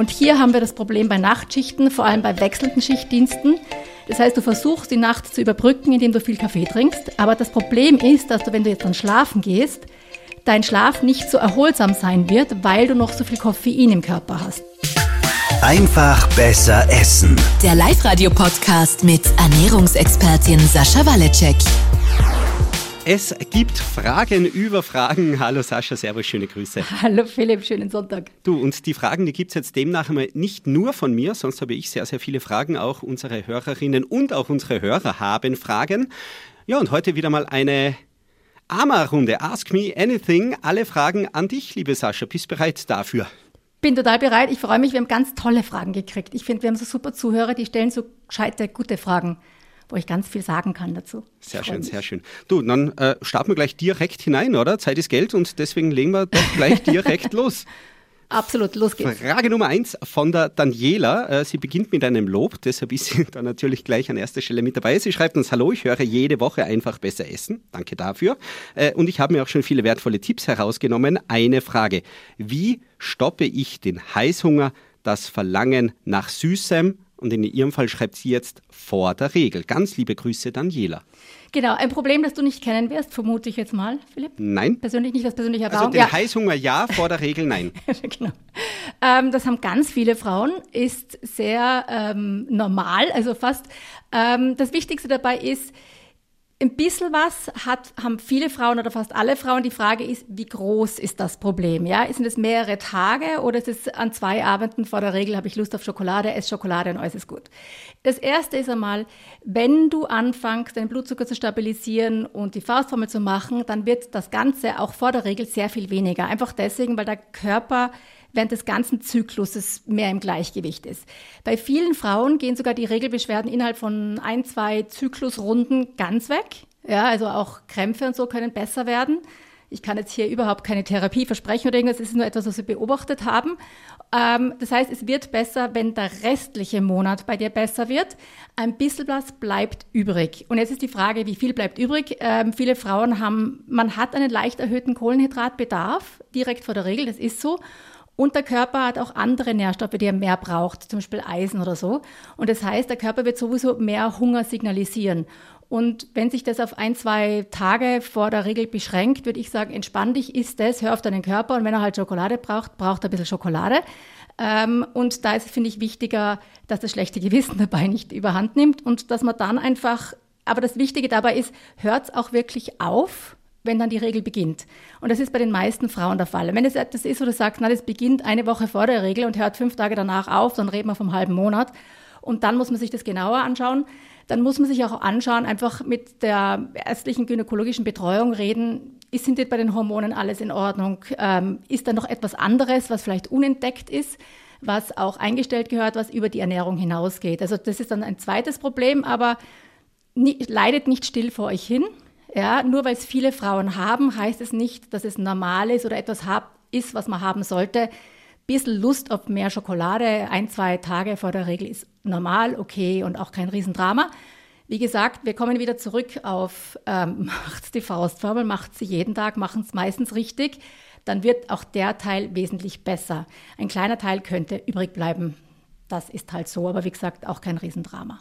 Und hier haben wir das Problem bei Nachtschichten, vor allem bei wechselnden Schichtdiensten. Das heißt, du versuchst die Nacht zu überbrücken, indem du viel Kaffee trinkst. Aber das Problem ist, dass du, wenn du jetzt dann schlafen gehst, dein Schlaf nicht so erholsam sein wird, weil du noch so viel Koffein im Körper hast. Einfach besser essen. Der Live-Radio-Podcast mit Ernährungsexpertin Sascha Waleczek. Es gibt Fragen über Fragen. Hallo Sascha, servus, schöne Grüße. Hallo Philipp, schönen Sonntag. Du, und die Fragen, die gibt es jetzt demnach einmal nicht nur von mir, sonst habe ich sehr, sehr viele Fragen. Auch unsere Hörerinnen und auch unsere Hörer haben Fragen. Ja, und heute wieder mal eine AMA-Runde. Ask me anything. Alle Fragen an dich, liebe Sascha. Bist bereit dafür? Bin total bereit. Ich freue mich. Wir haben ganz tolle Fragen gekriegt. Ich finde, wir haben so super Zuhörer, die stellen so gescheite, gute Fragen, wo ich ganz viel sagen kann dazu. Sehr schön, sehr schön. Du, dann äh, starten wir gleich direkt hinein, oder? Zeit ist Geld und deswegen legen wir doch gleich direkt los. Absolut, los geht's. Frage Nummer eins von der Daniela. Äh, sie beginnt mit einem Lob, deshalb ist sie da natürlich gleich an erster Stelle mit dabei. Sie schreibt uns, hallo, ich höre jede Woche einfach besser essen. Danke dafür. Äh, und ich habe mir auch schon viele wertvolle Tipps herausgenommen. Eine Frage. Wie stoppe ich den Heißhunger, das Verlangen nach Süßem und in ihrem Fall schreibt sie jetzt vor der Regel. Ganz liebe Grüße, Daniela. Genau, ein Problem, das du nicht kennen wirst, vermute ich jetzt mal, Philipp. Nein. Persönlich nicht, das persönliche Erfahrung. Also den ja. Heißhunger ja, vor der Regel nein. genau. Ähm, das haben ganz viele Frauen, ist sehr ähm, normal, also fast. Ähm, das Wichtigste dabei ist, ein bisschen was hat, haben viele Frauen oder fast alle Frauen. Die Frage ist, wie groß ist das Problem? Ja, sind es mehrere Tage oder ist es an zwei Abenden vor der Regel habe ich Lust auf Schokolade, esse Schokolade und alles ist gut. Das erste ist einmal, wenn du anfängst, deinen Blutzucker zu stabilisieren und die Faustformel zu machen, dann wird das Ganze auch vor der Regel sehr viel weniger. Einfach deswegen, weil der Körper während des ganzen Zykluses mehr im Gleichgewicht ist. Bei vielen Frauen gehen sogar die Regelbeschwerden innerhalb von ein, zwei Zyklusrunden ganz weg. Ja, also auch Krämpfe und so können besser werden. Ich kann jetzt hier überhaupt keine Therapie versprechen oder irgendwas, es ist nur etwas, was wir beobachtet haben. Ähm, das heißt, es wird besser, wenn der restliche Monat bei dir besser wird. Ein bisschen was bleibt übrig. Und jetzt ist die Frage, wie viel bleibt übrig? Ähm, viele Frauen haben, man hat einen leicht erhöhten Kohlenhydratbedarf direkt vor der Regel, das ist so. Und der Körper hat auch andere Nährstoffe, die er mehr braucht, zum Beispiel Eisen oder so. Und das heißt, der Körper wird sowieso mehr Hunger signalisieren. Und wenn sich das auf ein, zwei Tage vor der Regel beschränkt, würde ich sagen, entspann dich, isst das, hör auf deinen Körper und wenn er halt Schokolade braucht, braucht er ein bisschen Schokolade. Ähm, und da ist, finde ich, wichtiger, dass das schlechte Gewissen dabei nicht überhand nimmt und dass man dann einfach, aber das Wichtige dabei ist, hört auch wirklich auf, wenn dann die Regel beginnt. Und das ist bei den meisten Frauen der Fall. Wenn es das ist, wo du sagst, na, das beginnt eine Woche vor der Regel und hört fünf Tage danach auf, dann reden wir vom halben Monat. Und dann muss man sich das genauer anschauen. Dann muss man sich auch anschauen, einfach mit der ärztlichen gynäkologischen Betreuung reden, ist, sind bei den Hormonen alles in Ordnung? Ähm, ist da noch etwas anderes, was vielleicht unentdeckt ist, was auch eingestellt gehört, was über die Ernährung hinausgeht? Also das ist dann ein zweites Problem, aber nie, leidet nicht still vor euch hin. Ja, nur weil es viele Frauen haben, heißt es nicht, dass es normal ist oder etwas hab, ist, was man haben sollte. Bisschen Lust auf mehr Schokolade, ein, zwei Tage vor der Regel ist normal, okay und auch kein Riesendrama. Wie gesagt, wir kommen wieder zurück auf ähm, macht die Faustformel, macht sie jeden Tag, machen es meistens richtig, dann wird auch der Teil wesentlich besser. Ein kleiner Teil könnte übrig bleiben. Das ist halt so, aber wie gesagt, auch kein Riesendrama.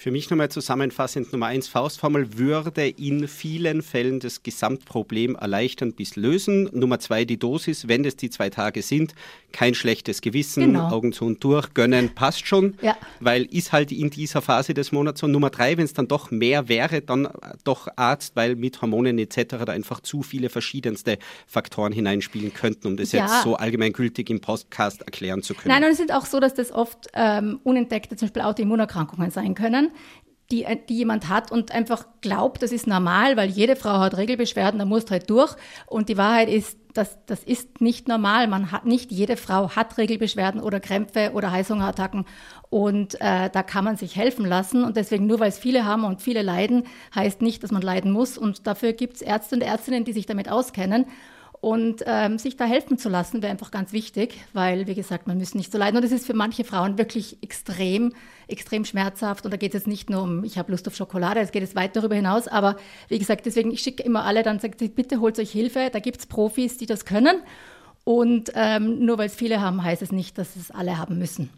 Für mich nochmal zusammenfassend, Nummer eins, Faustformel würde in vielen Fällen das Gesamtproblem erleichtern bis lösen. Nummer zwei, die Dosis, wenn es die zwei Tage sind, kein schlechtes Gewissen, genau. Augen zu und durch, gönnen, passt schon, ja. weil ist halt in dieser Phase des Monats so. Nummer drei, wenn es dann doch mehr wäre, dann doch Arzt, weil mit Hormonen etc. da einfach zu viele verschiedenste Faktoren hineinspielen könnten, um das ja. jetzt so allgemeingültig im Podcast erklären zu können. Nein, und es ist auch so, dass das oft ähm, unentdeckte, zum Beispiel Autoimmunerkrankungen sein können die, die jemand hat und einfach glaubt, das ist normal, weil jede Frau hat Regelbeschwerden, da musst halt durch. Und die Wahrheit ist, das, das ist nicht normal. Man hat nicht jede Frau hat Regelbeschwerden oder Krämpfe oder Heißhungerattacken und äh, da kann man sich helfen lassen. Und deswegen nur weil es viele haben und viele leiden, heißt nicht, dass man leiden muss. Und dafür gibt es Ärzte und Ärztinnen, die sich damit auskennen. Und ähm, sich da helfen zu lassen, wäre einfach ganz wichtig, weil, wie gesagt, man muss nicht so leiden. Und es ist für manche Frauen wirklich extrem, extrem schmerzhaft. Und da geht es jetzt nicht nur um, ich habe Lust auf Schokolade, es geht jetzt weit darüber hinaus. Aber wie gesagt, deswegen, ich schicke immer alle, dann sagt bitte holt euch Hilfe. Da gibt es Profis, die das können. Und ähm, nur weil es viele haben, heißt es nicht, dass es alle haben müssen.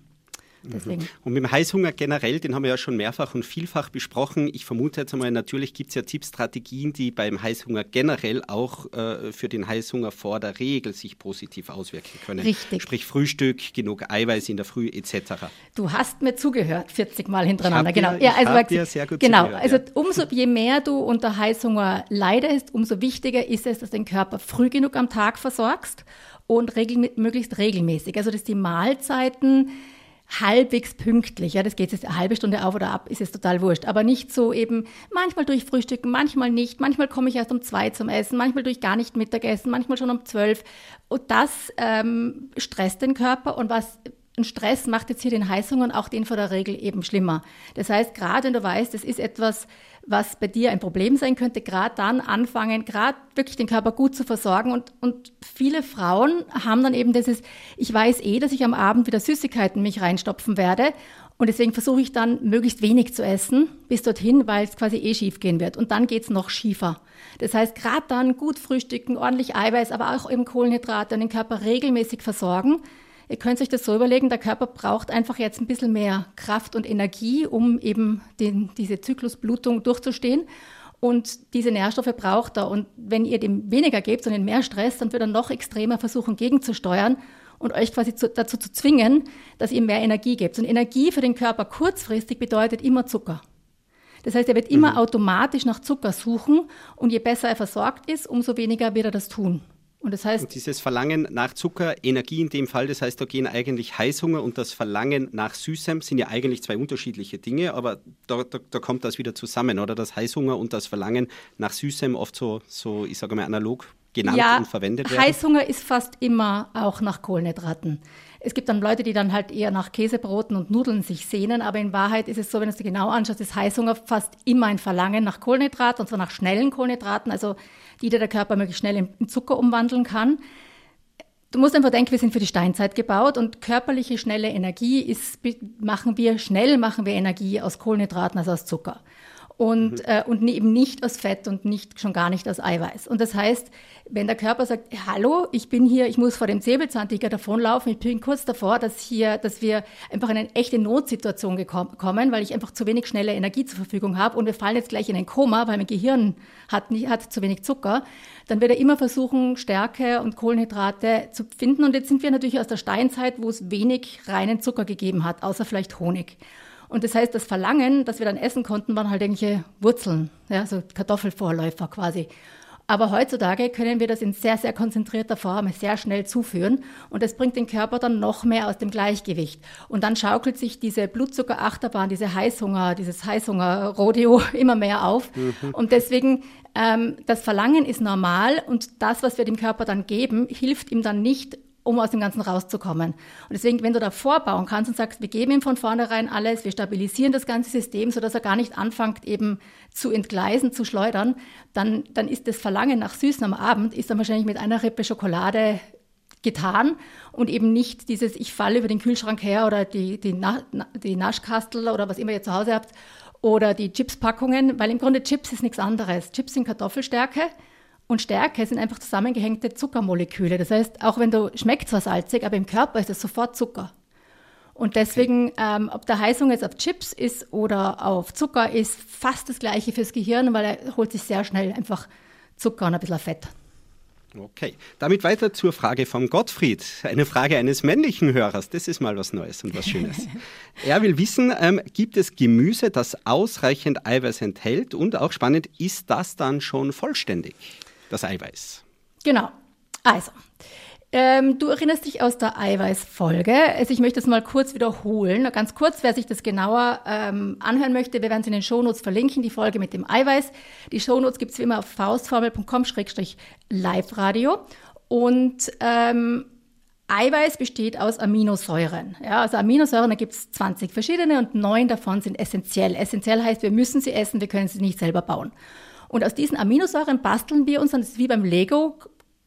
Deswegen. Und mit dem Heißhunger generell, den haben wir ja schon mehrfach und vielfach besprochen. Ich vermute jetzt einmal, natürlich gibt es ja Tippstrategien, die beim Heißhunger generell auch äh, für den Heißhunger vor der Regel sich positiv auswirken können. Richtig. Sprich Frühstück, genug Eiweiß in der Früh etc. Du hast mir zugehört, 40 Mal hintereinander. Ich genau. Dir, ja, also, dir sehr gut genau. Zugehört, also umso je mehr du unter Heißhunger leidest, umso wichtiger ist es, dass du den Körper früh genug am Tag versorgst und regel möglichst regelmäßig. Also dass die Mahlzeiten halbwegs pünktlich. Ja, das geht jetzt eine halbe Stunde auf oder ab, ist jetzt total wurscht. Aber nicht so eben manchmal durch Frühstücken, manchmal nicht. Manchmal komme ich erst um zwei zum Essen, manchmal durch gar nicht Mittagessen, manchmal schon um zwölf. Und das ähm, stresst den Körper und was ein Stress macht jetzt hier den Heißhunger und auch den vor der Regel eben schlimmer. Das heißt, gerade wenn du weißt, es ist etwas, was bei dir ein Problem sein könnte, gerade dann anfangen, gerade wirklich den Körper gut zu versorgen. Und, und viele Frauen haben dann eben dieses, ich weiß eh, dass ich am Abend wieder Süßigkeiten mich reinstopfen werde. Und deswegen versuche ich dann möglichst wenig zu essen bis dorthin, weil es quasi eh schief gehen wird. Und dann geht's noch schiefer. Das heißt, gerade dann gut frühstücken, ordentlich Eiweiß, aber auch eben Kohlenhydrate und den Körper regelmäßig versorgen Ihr könnt euch das so überlegen, der Körper braucht einfach jetzt ein bisschen mehr Kraft und Energie, um eben den, diese Zyklusblutung durchzustehen. Und diese Nährstoffe braucht er. Und wenn ihr dem weniger gebt ihn mehr Stress, dann wird er noch extremer versuchen, gegenzusteuern und euch quasi zu, dazu zu zwingen, dass ihr mehr Energie gebt. Und Energie für den Körper kurzfristig bedeutet immer Zucker. Das heißt, er wird immer mhm. automatisch nach Zucker suchen und je besser er versorgt ist, umso weniger wird er das tun. Und das heißt. Und dieses Verlangen nach Zucker, Energie in dem Fall, das heißt, da gehen eigentlich Heißhunger und das Verlangen nach Süßem sind ja eigentlich zwei unterschiedliche Dinge, aber da, da, da kommt das wieder zusammen, oder? Das Heißhunger und das Verlangen nach Süßem oft so, so ich sage mal, analog genannt ja, und verwendet werden. Heißhunger ist fast immer auch nach Kohlenhydraten. Es gibt dann Leute, die dann halt eher nach Käsebroten und Nudeln sich sehnen, aber in Wahrheit ist es so, wenn du es dir genau anschaust, ist Heißhunger fast immer ein Verlangen nach Kohlenhydraten, und zwar nach schnellen Kohlenhydraten. Also die der Körper möglichst schnell in Zucker umwandeln kann. Du musst einfach denken, wir sind für die Steinzeit gebaut und körperliche schnelle Energie ist, machen wir schnell, machen wir Energie aus Kohlenhydraten als aus Zucker und, mhm. äh, und eben nicht aus Fett und nicht, schon gar nicht aus Eiweiß. Und das heißt, wenn der Körper sagt, hallo, ich bin hier, ich muss vor dem Säbelzahntiger davonlaufen, ich bin kurz davor, dass, hier, dass wir einfach in eine echte Notsituation kommen, weil ich einfach zu wenig schnelle Energie zur Verfügung habe und wir fallen jetzt gleich in ein Koma, weil mein Gehirn hat, nicht, hat zu wenig Zucker, dann wird er immer versuchen, Stärke und Kohlenhydrate zu finden. Und jetzt sind wir natürlich aus der Steinzeit, wo es wenig reinen Zucker gegeben hat, außer vielleicht Honig. Und das heißt, das Verlangen, das wir dann essen konnten, waren halt irgendwelche Wurzeln, ja, so Kartoffelvorläufer quasi. Aber heutzutage können wir das in sehr, sehr konzentrierter Form sehr schnell zuführen und das bringt den Körper dann noch mehr aus dem Gleichgewicht. Und dann schaukelt sich diese Blutzuckerachterbahn, diese Heißhunger, dieses Heißhunger-Rodeo immer mehr auf. Mhm. Und deswegen, ähm, das Verlangen ist normal und das, was wir dem Körper dann geben, hilft ihm dann nicht, um aus dem Ganzen rauszukommen. Und deswegen, wenn du da vorbauen kannst und sagst, wir geben ihm von vornherein alles, wir stabilisieren das ganze System, sodass er gar nicht anfängt, eben zu entgleisen, zu schleudern, dann, dann ist das Verlangen nach Süßen am Abend, ist dann wahrscheinlich mit einer Rippe Schokolade getan und eben nicht dieses, ich falle über den Kühlschrank her oder die, die, Na, die Naschkastel oder was immer ihr zu Hause habt oder die Chipspackungen, weil im Grunde Chips ist nichts anderes. Chips sind Kartoffelstärke, und Stärke sind einfach zusammengehängte Zuckermoleküle. Das heißt, auch wenn du schmeckt zwar salzig, aber im Körper ist es sofort Zucker. Und deswegen, okay. ähm, ob der Heißung jetzt auf Chips ist oder auf Zucker, ist fast das Gleiche fürs Gehirn, weil er holt sich sehr schnell einfach Zucker und ein bisschen Fett. Okay, damit weiter zur Frage von Gottfried. Eine Frage eines männlichen Hörers. Das ist mal was Neues und was Schönes. er will wissen, ähm, gibt es Gemüse, das ausreichend Eiweiß enthält? Und auch spannend, ist das dann schon vollständig? Das Eiweiß. Genau. Also, ähm, du erinnerst dich aus der Eiweißfolge. Also ich möchte es mal kurz wiederholen. Ganz kurz, wer sich das genauer ähm, anhören möchte, wir werden es in den Shownotes verlinken, die Folge mit dem Eiweiß. Die Shownotes gibt es wie immer auf faustformel.com-live-radio. Und ähm, Eiweiß besteht aus Aminosäuren. Ja, also Aminosäuren, da gibt es 20 verschiedene und neun davon sind essentiell. Essentiell heißt, wir müssen sie essen, wir können sie nicht selber bauen. Und aus diesen Aminosäuren basteln wir uns, das ist wie beim Lego,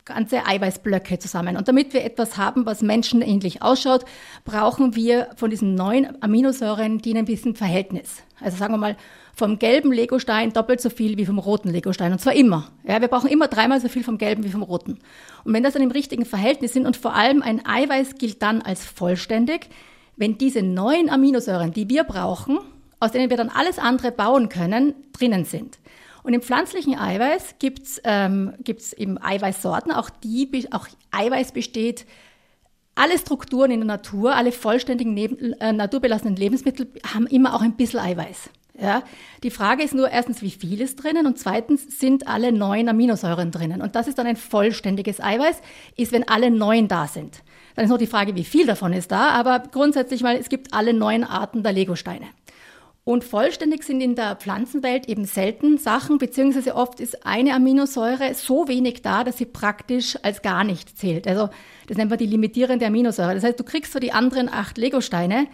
ganze Eiweißblöcke zusammen. Und damit wir etwas haben, was menschenähnlich ausschaut, brauchen wir von diesen neun Aminosäuren die in ein bisschen Verhältnis. Also sagen wir mal, vom gelben Legostein doppelt so viel wie vom roten Legostein. Und zwar immer. Ja, wir brauchen immer dreimal so viel vom gelben wie vom roten. Und wenn das dann im richtigen Verhältnis sind und vor allem ein Eiweiß gilt dann als vollständig, wenn diese neun Aminosäuren, die wir brauchen, aus denen wir dann alles andere bauen können, drinnen sind. Und im pflanzlichen Eiweiß gibt's ähm, gibt's eben Eiweißsorten, auch die, auch Eiweiß besteht alle Strukturen in der Natur, alle vollständigen neben, äh, naturbelassenen Lebensmittel haben immer auch ein bisschen Eiweiß. Ja, die Frage ist nur erstens, wie viel ist drinnen und zweitens sind alle neun Aminosäuren drinnen. Und das ist dann ein vollständiges Eiweiß, ist, wenn alle neun da sind. Dann ist noch die Frage, wie viel davon ist da, aber grundsätzlich mal, es gibt alle neun Arten der Legosteine. Und vollständig sind in der Pflanzenwelt eben selten Sachen, beziehungsweise oft ist eine Aminosäure so wenig da, dass sie praktisch als gar nicht zählt. Also das nennt man die limitierende Aminosäure. Das heißt, du kriegst so die anderen acht Legosteine,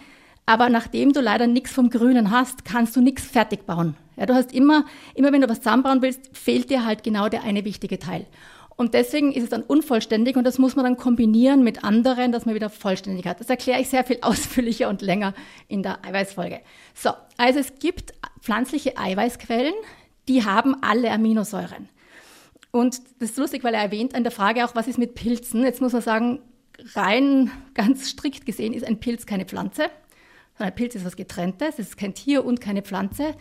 aber nachdem du leider nichts vom Grünen hast, kannst du nichts fertig bauen. Ja, du hast immer, immer wenn du was zusammenbauen willst, fehlt dir halt genau der eine wichtige Teil. Und deswegen ist es dann unvollständig und das muss man dann kombinieren mit anderen, dass man wieder vollständig hat. Das erkläre ich sehr viel ausführlicher und länger in der Eiweißfolge. So, also es gibt pflanzliche Eiweißquellen, die haben alle Aminosäuren. Und das ist lustig, weil er erwähnt an der Frage auch, was ist mit Pilzen? Jetzt muss man sagen, rein ganz strikt gesehen ist ein Pilz keine Pflanze. Ein Pilz ist was Getrenntes, es ist kein Tier und keine Pflanze,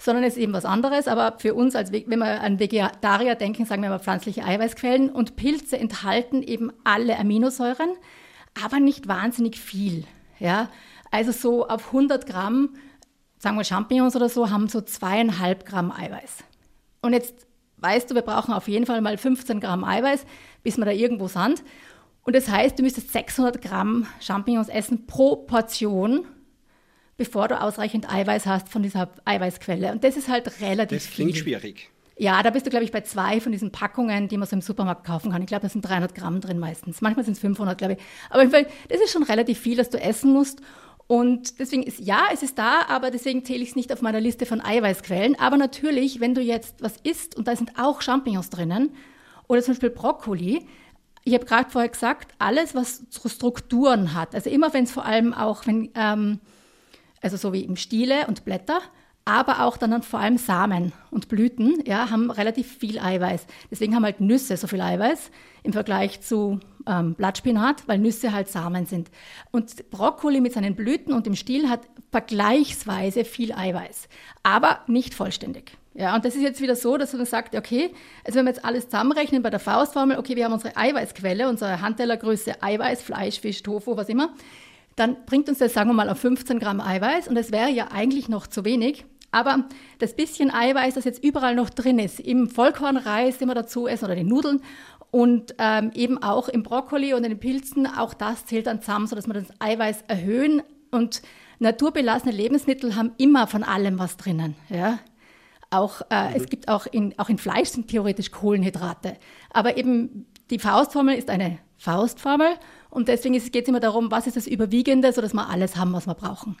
sondern es ist eben was anderes. Aber für uns, als wenn wir an Vegetarier denken, sagen wir mal pflanzliche Eiweißquellen. Und Pilze enthalten eben alle Aminosäuren, aber nicht wahnsinnig viel. Ja? Also so auf 100 Gramm, sagen wir Champignons oder so, haben so zweieinhalb Gramm Eiweiß. Und jetzt weißt du, wir brauchen auf jeden Fall mal 15 Gramm Eiweiß, bis wir da irgendwo sind. Und das heißt, du müsstest 600 Gramm Champignons essen pro Portion bevor du ausreichend Eiweiß hast von dieser Eiweißquelle. Und das ist halt relativ Das klingt viel. schwierig. Ja, da bist du, glaube ich, bei zwei von diesen Packungen, die man so im Supermarkt kaufen kann. Ich glaube, da sind 300 Gramm drin meistens. Manchmal sind es 500, glaube ich. Aber das ist schon relativ viel, dass du essen musst. Und deswegen ist, ja, es ist da, aber deswegen zähle ich es nicht auf meiner Liste von Eiweißquellen. Aber natürlich, wenn du jetzt was isst und da sind auch Champignons drinnen oder zum Beispiel Brokkoli, ich habe gerade vorher gesagt, alles, was Strukturen hat, also immer wenn es vor allem auch, wenn ähm, also so wie im Stiele und Blätter, aber auch dann vor allem Samen und Blüten, ja, haben relativ viel Eiweiß. Deswegen haben halt Nüsse so viel Eiweiß im Vergleich zu ähm, Blattspinat, weil Nüsse halt Samen sind. Und Brokkoli mit seinen Blüten und dem Stiel hat vergleichsweise viel Eiweiß, aber nicht vollständig. Ja, und das ist jetzt wieder so, dass man sagt, okay, also wenn wir jetzt alles zusammenrechnen bei der Faustformel, okay, wir haben unsere Eiweißquelle, unsere Handtellergröße Eiweiß, Fleisch, Fisch, Tofu, was immer, dann bringt uns das, sagen wir mal, auf 15 Gramm Eiweiß und das wäre ja eigentlich noch zu wenig. Aber das bisschen Eiweiß, das jetzt überall noch drin ist, im Vollkornreis, den wir dazu essen oder den Nudeln und ähm, eben auch im Brokkoli und in den Pilzen, auch das zählt dann zusammen, sodass wir das Eiweiß erhöhen. Und naturbelassene Lebensmittel haben immer von allem was drinnen. Ja? Auch, äh, mhm. Es gibt auch in, auch in Fleisch sind theoretisch Kohlenhydrate. Aber eben die Faustformel ist eine Faustformel und deswegen geht es immer darum, was ist das Überwiegende, sodass wir alles haben, was wir brauchen.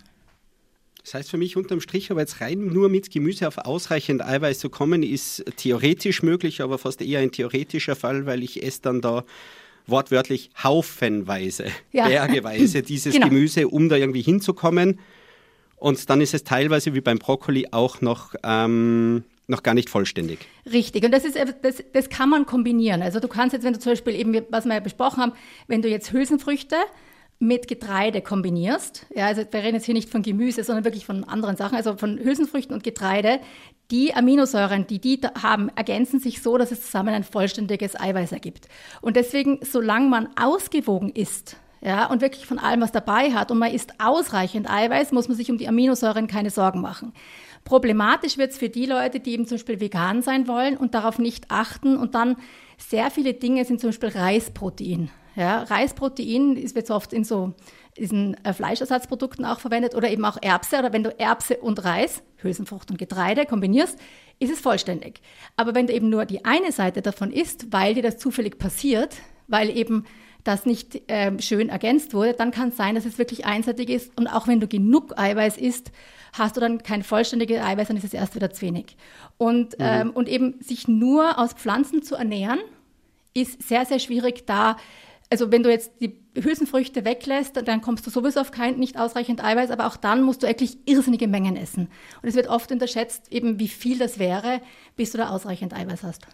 Das heißt für mich unterm Strich, aber jetzt rein nur mit Gemüse auf ausreichend Eiweiß zu kommen, ist theoretisch möglich, aber fast eher ein theoretischer Fall, weil ich esse dann da wortwörtlich haufenweise, ja. bergeweise dieses genau. Gemüse, um da irgendwie hinzukommen. Und dann ist es teilweise wie beim Brokkoli auch noch ähm, noch gar nicht vollständig. Richtig, und das, ist, das, das kann man kombinieren. Also du kannst jetzt, wenn du zum Beispiel eben, was wir ja besprochen haben, wenn du jetzt Hülsenfrüchte mit Getreide kombinierst, ja, also wir reden jetzt hier nicht von Gemüse, sondern wirklich von anderen Sachen, also von Hülsenfrüchten und Getreide, die Aminosäuren, die die haben, ergänzen sich so, dass es zusammen ein vollständiges Eiweiß ergibt. Und deswegen, solange man ausgewogen ist, ja, und wirklich von allem was dabei hat und man isst ausreichend Eiweiß, muss man sich um die Aminosäuren keine Sorgen machen. Problematisch wird es für die Leute, die eben zum Beispiel vegan sein wollen und darauf nicht achten und dann sehr viele Dinge sind zum Beispiel Reisprotein. Ja, Reisprotein ist jetzt oft in so diesen äh, Fleischersatzprodukten auch verwendet oder eben auch Erbse. Oder wenn du Erbse und Reis, Hülsenfrucht und Getreide kombinierst, ist es vollständig. Aber wenn du eben nur die eine Seite davon isst, weil dir das zufällig passiert, weil eben das nicht äh, schön ergänzt wurde, dann kann es sein, dass es wirklich einseitig ist. Und auch wenn du genug Eiweiß isst, hast du dann kein vollständiges Eiweiß, dann ist es erst wieder zu wenig. Und, mhm. ähm, und eben sich nur aus Pflanzen zu ernähren, ist sehr, sehr schwierig da. Also wenn du jetzt die Hülsenfrüchte weglässt, dann kommst du sowieso auf kein nicht ausreichend Eiweiß, aber auch dann musst du wirklich irrsinnige Mengen essen. Und es wird oft unterschätzt, eben wie viel das wäre, bis du da ausreichend Eiweiß hast.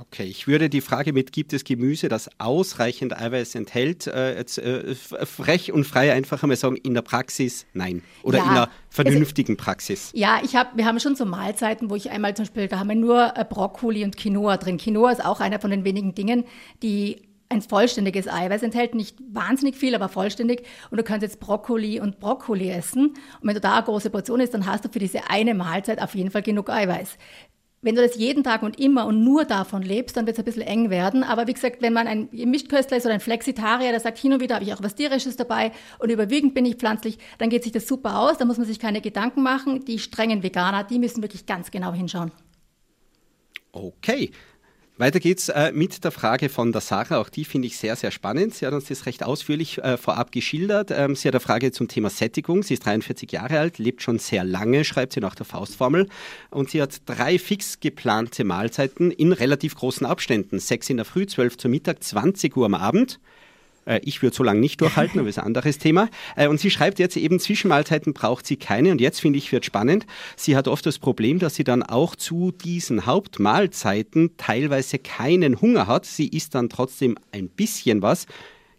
Okay, ich würde die Frage mit, gibt es Gemüse, das ausreichend Eiweiß enthält, äh, jetzt, äh, frech und frei einfach einmal sagen, in der Praxis nein. Oder ja, in einer vernünftigen also, Praxis. Ja, ich hab, wir haben schon so Mahlzeiten, wo ich einmal zum Beispiel, da haben wir nur äh, Brokkoli und Quinoa drin. Quinoa ist auch einer von den wenigen Dingen, die ein vollständiges Eiweiß enthält, nicht wahnsinnig viel, aber vollständig. Und du kannst jetzt Brokkoli und Brokkoli essen. Und wenn du da eine große Portion isst, dann hast du für diese eine Mahlzeit auf jeden Fall genug Eiweiß. Wenn du das jeden Tag und immer und nur davon lebst, dann wird es ein bisschen eng werden. Aber wie gesagt, wenn man ein Mischköstler ist oder ein Flexitarier, der sagt, hin und wieder habe ich auch was Tierisches dabei und überwiegend bin ich pflanzlich, dann geht sich das super aus. Da muss man sich keine Gedanken machen. Die strengen Veganer, die müssen wirklich ganz genau hinschauen. Okay. Weiter geht's äh, mit der Frage von der Sarah. Auch die finde ich sehr, sehr spannend. Sie hat uns das recht ausführlich äh, vorab geschildert. Ähm, sie hat eine Frage zum Thema Sättigung. Sie ist 43 Jahre alt, lebt schon sehr lange, schreibt sie nach der Faustformel. Und sie hat drei fix geplante Mahlzeiten in relativ großen Abständen. Sechs in der Früh, zwölf zum Mittag, 20 Uhr am Abend. Äh, ich würde so lange nicht durchhalten, aber ist ein anderes Thema. Äh, und sie schreibt jetzt eben, Zwischenmahlzeiten braucht sie keine. Und jetzt finde ich, wird spannend. Sie hat oft das Problem, dass sie dann auch zu diesen Hauptmahlzeiten teilweise keinen Hunger hat. Sie isst dann trotzdem ein bisschen was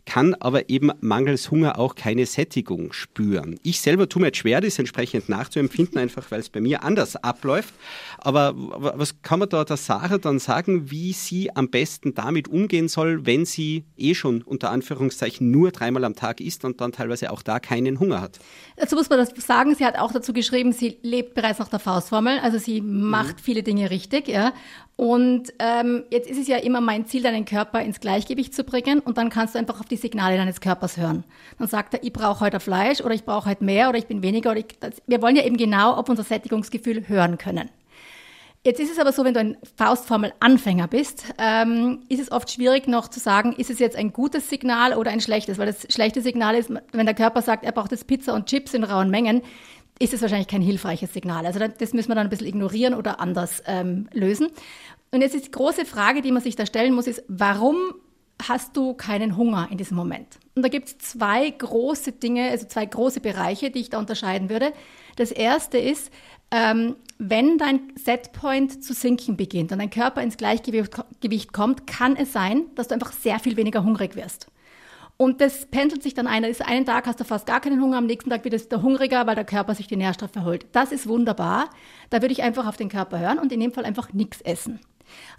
kann aber eben mangels Hunger auch keine Sättigung spüren. Ich selber tue mir jetzt schwer, das entsprechend nachzuempfinden, einfach weil es bei mir anders abläuft. Aber was kann man da der Sarah dann sagen, wie sie am besten damit umgehen soll, wenn sie eh schon unter Anführungszeichen nur dreimal am Tag isst und dann teilweise auch da keinen Hunger hat? Dazu muss man das sagen, sie hat auch dazu geschrieben, sie lebt bereits nach der Faustformel, also sie macht mhm. viele Dinge richtig, ja. Und ähm, jetzt ist es ja immer mein Ziel, deinen Körper ins Gleichgewicht zu bringen und dann kannst du einfach auf die Signale deines Körpers hören. Dann sagt er, ich brauche heute Fleisch oder ich brauche heute mehr oder ich bin weniger. Oder ich, das, wir wollen ja eben genau auf unser Sättigungsgefühl hören können. Jetzt ist es aber so, wenn du ein Faustformel-Anfänger bist, ähm, ist es oft schwierig noch zu sagen, ist es jetzt ein gutes Signal oder ein schlechtes? Weil das schlechte Signal ist, wenn der Körper sagt, er braucht jetzt Pizza und Chips in rauen Mengen, ist es wahrscheinlich kein hilfreiches Signal. Also das müssen wir dann ein bisschen ignorieren oder anders ähm, lösen. Und jetzt ist die große Frage, die man sich da stellen muss, ist, warum hast du keinen Hunger in diesem Moment? Und da gibt es zwei große Dinge, also zwei große Bereiche, die ich da unterscheiden würde. Das erste ist, ähm, wenn dein Setpoint zu sinken beginnt und dein Körper ins Gleichgewicht kommt, kann es sein, dass du einfach sehr viel weniger hungrig wirst. Und das pendelt sich dann ein. Ist einen Tag hast du fast gar keinen Hunger, am nächsten Tag wird es wieder hungriger, weil der Körper sich die Nährstoffe holt. Das ist wunderbar. Da würde ich einfach auf den Körper hören und in dem Fall einfach nichts essen.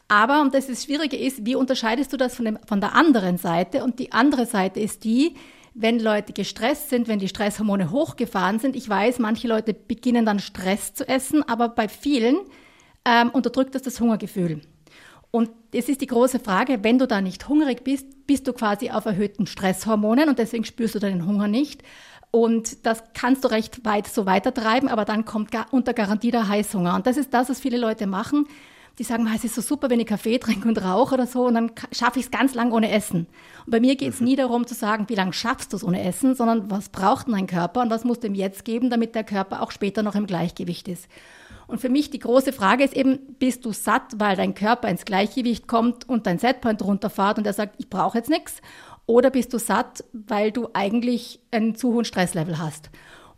Aber, und das ist Schwierige ist, wie unterscheidest du das von, dem, von der anderen Seite? Und die andere Seite ist die, wenn Leute gestresst sind, wenn die Stresshormone hochgefahren sind. Ich weiß, manche Leute beginnen dann Stress zu essen, aber bei vielen ähm, unterdrückt das das Hungergefühl. Und es ist die große Frage, wenn du da nicht hungrig bist, bist du quasi auf erhöhten Stresshormonen und deswegen spürst du deinen Hunger nicht. Und das kannst du recht weit so weitertreiben, aber dann kommt unter Garantie der Heißhunger. Und das ist das, was viele Leute machen. Die sagen, es ist so super, wenn ich Kaffee trinke und rauche oder so, und dann schaffe ich es ganz lang ohne Essen. Und bei mir geht es mhm. nie darum zu sagen, wie lange schaffst du es ohne Essen, sondern was braucht dein Körper und was musst du ihm jetzt geben, damit der Körper auch später noch im Gleichgewicht ist. Und für mich die große Frage ist eben, bist du satt, weil dein Körper ins Gleichgewicht kommt und dein Setpoint runterfährt und er sagt, ich brauche jetzt nichts? Oder bist du satt, weil du eigentlich einen zu hohen Stresslevel hast?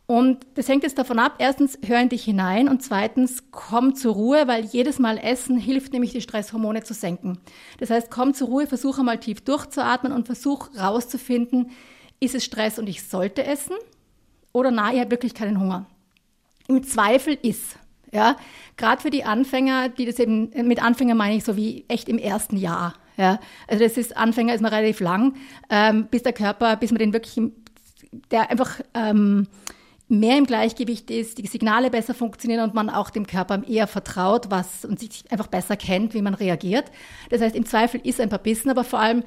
Und das hängt jetzt davon ab, erstens, hör in dich hinein und zweitens, komm zur Ruhe, weil jedes Mal Essen hilft nämlich, die Stresshormone zu senken. Das heißt, komm zur Ruhe, versuche mal tief durchzuatmen und versuch rauszufinden, ist es Stress und ich sollte essen? Oder na, ich habe wirklich keinen Hunger. Im Zweifel ist. Ja, gerade für die Anfänger, die das eben, mit Anfänger meine ich so wie echt im ersten Jahr. Ja, also das ist, Anfänger ist man relativ lang, ähm, bis der Körper, bis man den wirklich, der einfach ähm, mehr im Gleichgewicht ist, die Signale besser funktionieren und man auch dem Körper eher vertraut, was und sich einfach besser kennt, wie man reagiert. Das heißt, im Zweifel ist ein paar Bissen, aber vor allem